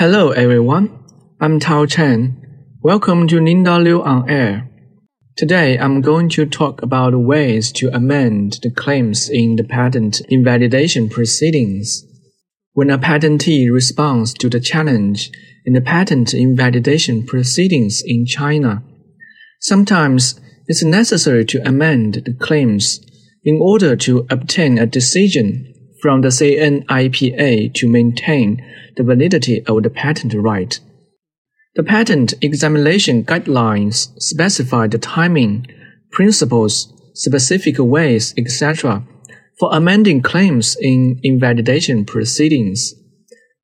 Hello everyone, I'm Tao Chen. Welcome to Linda Liu on Air. Today I'm going to talk about ways to amend the claims in the patent invalidation proceedings. When a patentee responds to the challenge in the patent invalidation proceedings in China, sometimes it's necessary to amend the claims in order to obtain a decision from the CNIPA to maintain the validity of the patent right. The patent examination guidelines specify the timing, principles, specific ways, etc. for amending claims in invalidation proceedings.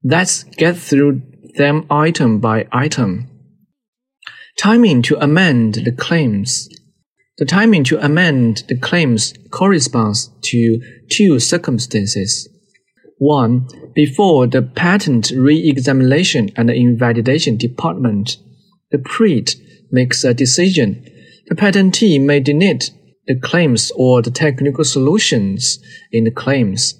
Let's get through them item by item. Timing to amend the claims. The timing to amend the claims corresponds to two circumstances. One, before the patent re-examination and invalidation department, the PRID makes a decision. The patentee may deny the claims or the technical solutions in the claims.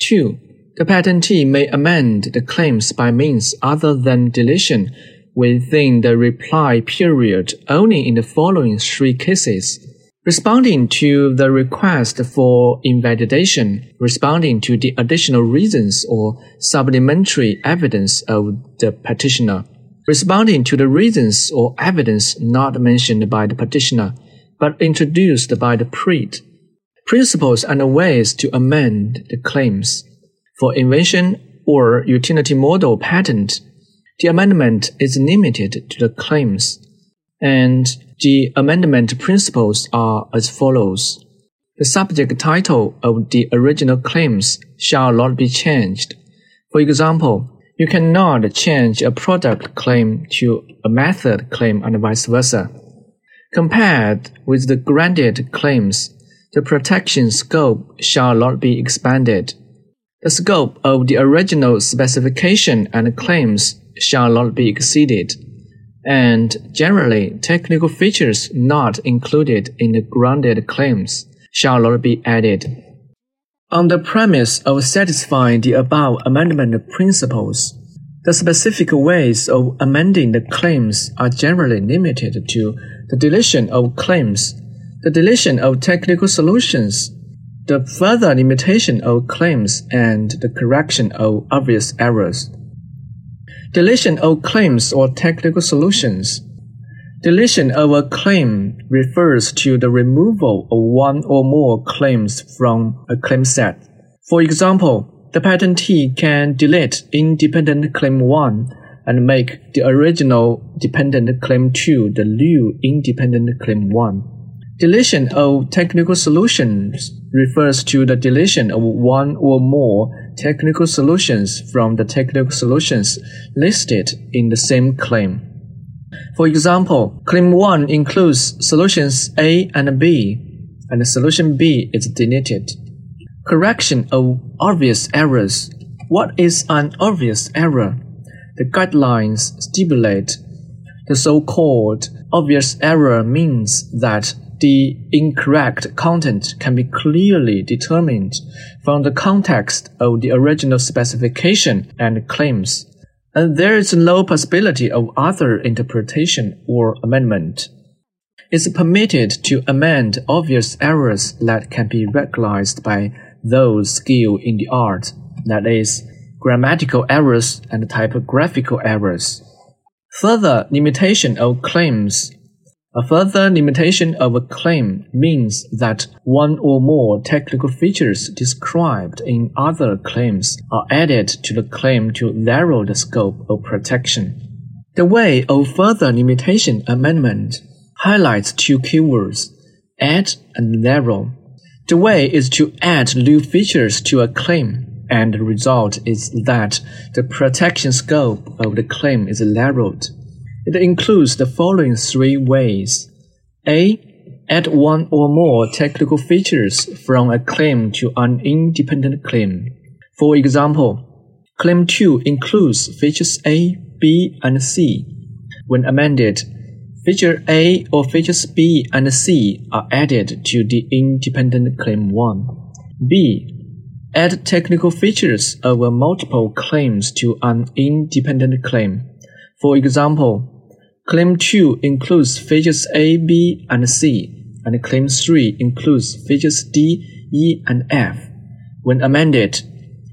Two, the patentee may amend the claims by means other than deletion within the reply period only in the following three cases. Responding to the request for invalidation, responding to the additional reasons or supplementary evidence of the petitioner, responding to the reasons or evidence not mentioned by the petitioner, but introduced by the PRID, principles and ways to amend the claims. For invention or utility model patent, the amendment is limited to the claims, and the amendment principles are as follows. The subject title of the original claims shall not be changed. For example, you cannot change a product claim to a method claim and vice versa. Compared with the granted claims, the protection scope shall not be expanded. The scope of the original specification and claims shall not be exceeded and generally technical features not included in the granted claims shall not be added. On the premise of satisfying the above amendment principles, the specific ways of amending the claims are generally limited to the deletion of claims, the deletion of technical solutions, the further limitation of claims, and the correction of obvious errors. Deletion of claims or technical solutions. Deletion of a claim refers to the removal of one or more claims from a claim set. For example, the patentee can delete independent claim 1 and make the original dependent claim 2 the new independent claim 1. Deletion of technical solutions refers to the deletion of one or more technical solutions from the technical solutions listed in the same claim. For example, claim 1 includes solutions A and B, and solution B is deleted. Correction of obvious errors. What is an obvious error? The guidelines stipulate the so-called obvious error means that the incorrect content can be clearly determined from the context of the original specification and claims, and there is no possibility of other interpretation or amendment. It's permitted to amend obvious errors that can be recognized by those skilled in the art, that is, grammatical errors and typographical errors. Further limitation of claims a further limitation of a claim means that one or more technical features described in other claims are added to the claim to narrow the scope of protection. The way of further limitation amendment highlights two keywords, add and narrow. The way is to add new features to a claim, and the result is that the protection scope of the claim is narrowed. It includes the following three ways. A. Add one or more technical features from a claim to an independent claim. For example, Claim 2 includes features A, B, and C. When amended, feature A or features B and C are added to the independent claim 1. B. add technical features over multiple claims to an independent claim. For example, Claim 2 includes features A, B, and C, and Claim 3 includes features D, E, and F. When amended,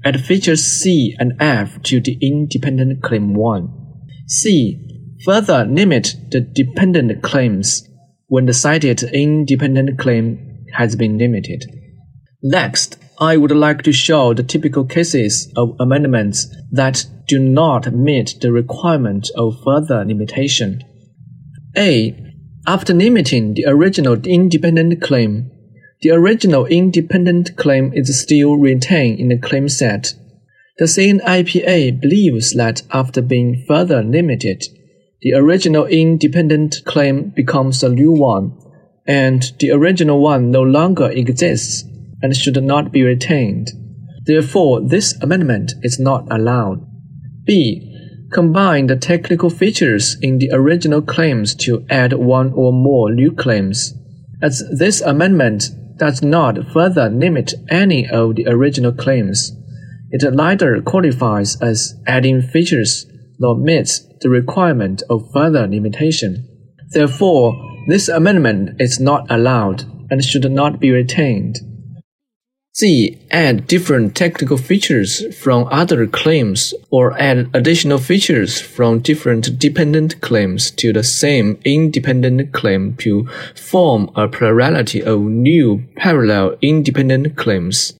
add features C and F to the independent claim 1. C. Further limit the dependent claims when the cited independent claim has been limited. Next, I would like to show the typical cases of amendments that do not meet the requirement of further limitation. A. After limiting the original independent claim, the original independent claim is still retained in the claim set. The CNIPA believes that after being further limited, the original independent claim becomes a new one, and the original one no longer exists and should not be retained. Therefore, this amendment is not allowed. B. Combine the technical features in the original claims to add one or more new claims. As this amendment does not further limit any of the original claims, it neither qualifies as adding features nor meets the requirement of further limitation. Therefore, this amendment is not allowed and should not be retained. C. Add different technical features from other claims or add additional features from different dependent claims to the same independent claim to form a plurality of new parallel independent claims.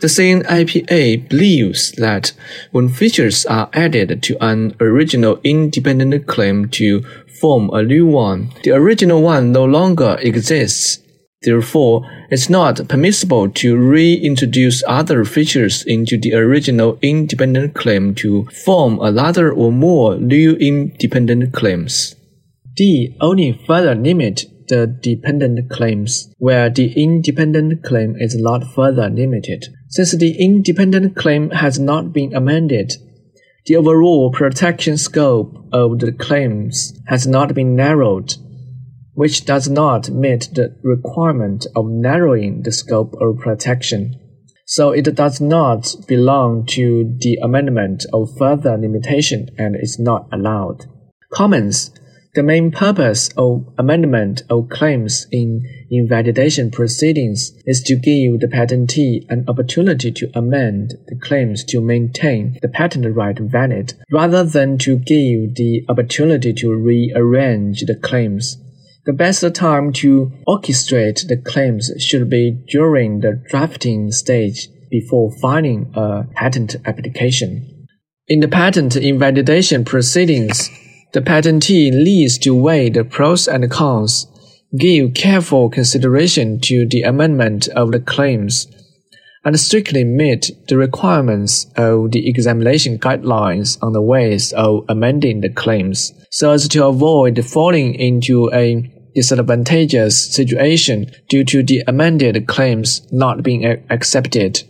The CNIPA believes that when features are added to an original independent claim to form a new one, the original one no longer exists Therefore, it's not permissible to reintroduce other features into the original independent claim to form another or more new independent claims. D only further limit the dependent claims where the independent claim is not further limited. Since the independent claim has not been amended, the overall protection scope of the claims has not been narrowed which does not meet the requirement of narrowing the scope of protection. So it does not belong to the amendment of further limitation and is not allowed. Comments the main purpose of amendment of claims in invalidation proceedings is to give the patentee an opportunity to amend the claims to maintain the patent right valid, rather than to give the opportunity to rearrange the claims. The best time to orchestrate the claims should be during the drafting stage before filing a patent application. In the patent invalidation proceedings, the patentee needs to weigh the pros and cons, give careful consideration to the amendment of the claims, and strictly meet the requirements of the examination guidelines on the ways of amending the claims so as to avoid falling into a disadvantageous situation due to the amended claims not being accepted.